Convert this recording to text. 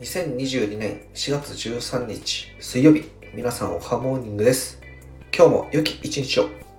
2022年4月13日水曜日皆さんおはモーニングです。今日も良き一日を。